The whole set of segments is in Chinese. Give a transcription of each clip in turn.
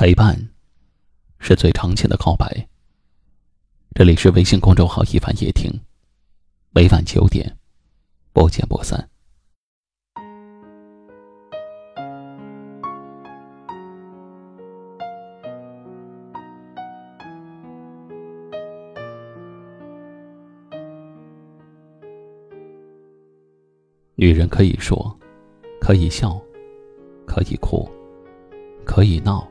陪伴，是最长情的告白。这里是微信公众号“一凡夜听”，每晚九点，不见不散。女人可以说，可以笑，可以哭，可以闹。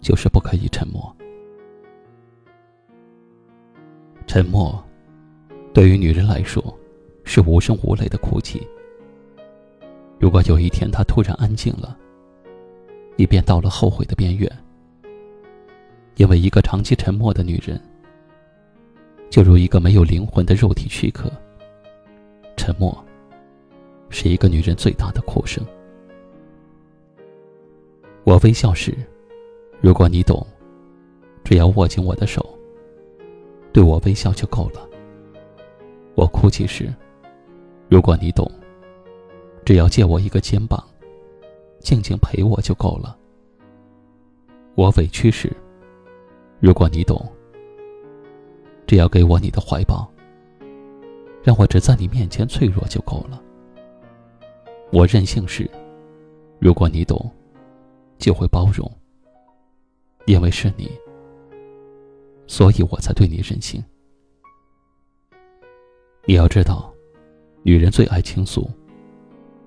就是不可以沉默。沉默，对于女人来说，是无声无泪的哭泣。如果有一天她突然安静了，你便到了后悔的边缘。因为一个长期沉默的女人，就如一个没有灵魂的肉体躯壳。沉默，是一个女人最大的哭声。我微笑时。如果你懂，只要握紧我的手，对我微笑就够了。我哭泣时，如果你懂，只要借我一个肩膀，静静陪我就够了。我委屈时，如果你懂，只要给我你的怀抱，让我只在你面前脆弱就够了。我任性时，如果你懂，就会包容。因为是你，所以我才对你任性。你要知道，女人最爱倾诉，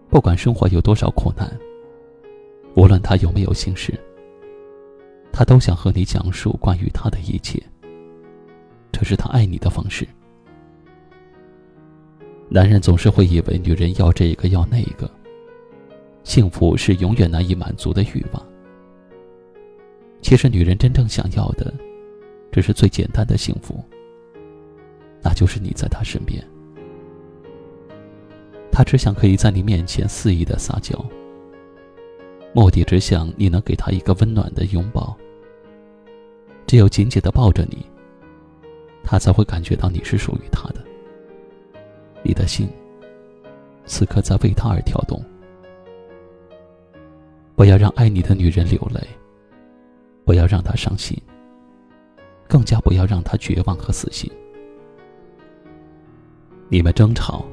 不管生活有多少苦难，无论她有没有心事，她都想和你讲述关于她的一切。这是她爱你的方式。男人总是会以为女人要这个要那个，幸福是永远难以满足的欲望。其实，女人真正想要的，只是最简单的幸福，那就是你在她身边。她只想可以在你面前肆意的撒娇，目的只想你能给她一个温暖的拥抱。只有紧紧的抱着你，她才会感觉到你是属于她的。你的心，此刻在为她而跳动。不要让爱你的女人流泪。不要让他伤心，更加不要让他绝望和死心。你们争吵，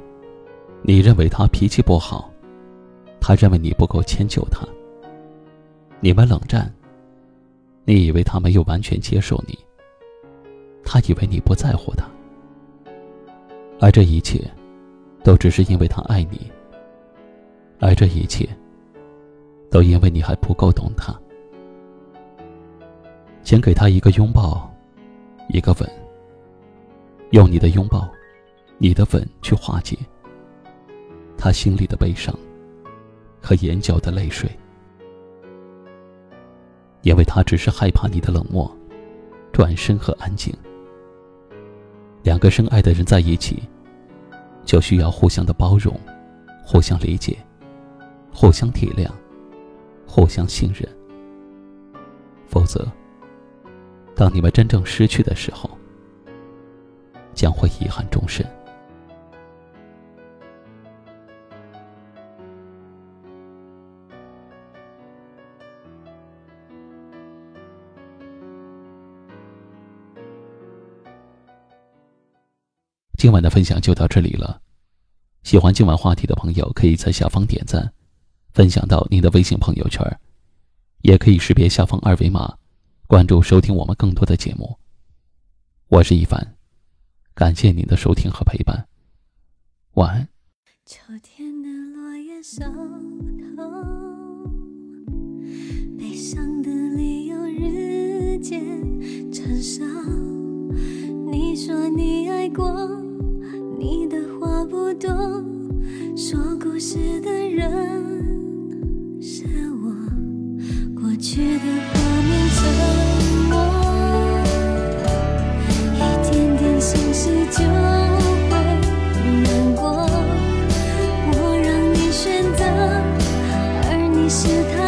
你认为他脾气不好，他认为你不够迁就他。你们冷战，你以为他没有完全接受你，他以为你不在乎他，而这一切，都只是因为他爱你，而这一切，都因为你还不够懂他。先给他一个拥抱，一个吻。用你的拥抱，你的吻去化解他心里的悲伤和眼角的泪水，因为他只是害怕你的冷漠、转身和安静。两个深爱的人在一起，就需要互相的包容、互相理解、互相体谅、互相信任，否则。当你们真正失去的时候，将会遗憾终身。今晚的分享就到这里了，喜欢今晚话题的朋友，可以在下方点赞，分享到您的微信朋友圈，也可以识别下方二维码。关注收听我们更多的节目，我是一凡，感谢您的收听和陪伴，晚安。秋天的落叶伤透，悲伤的理由日渐成熟。你说你爱过，你的话不多，说故事的人是我，过去的画面。舍不得，不知道有他。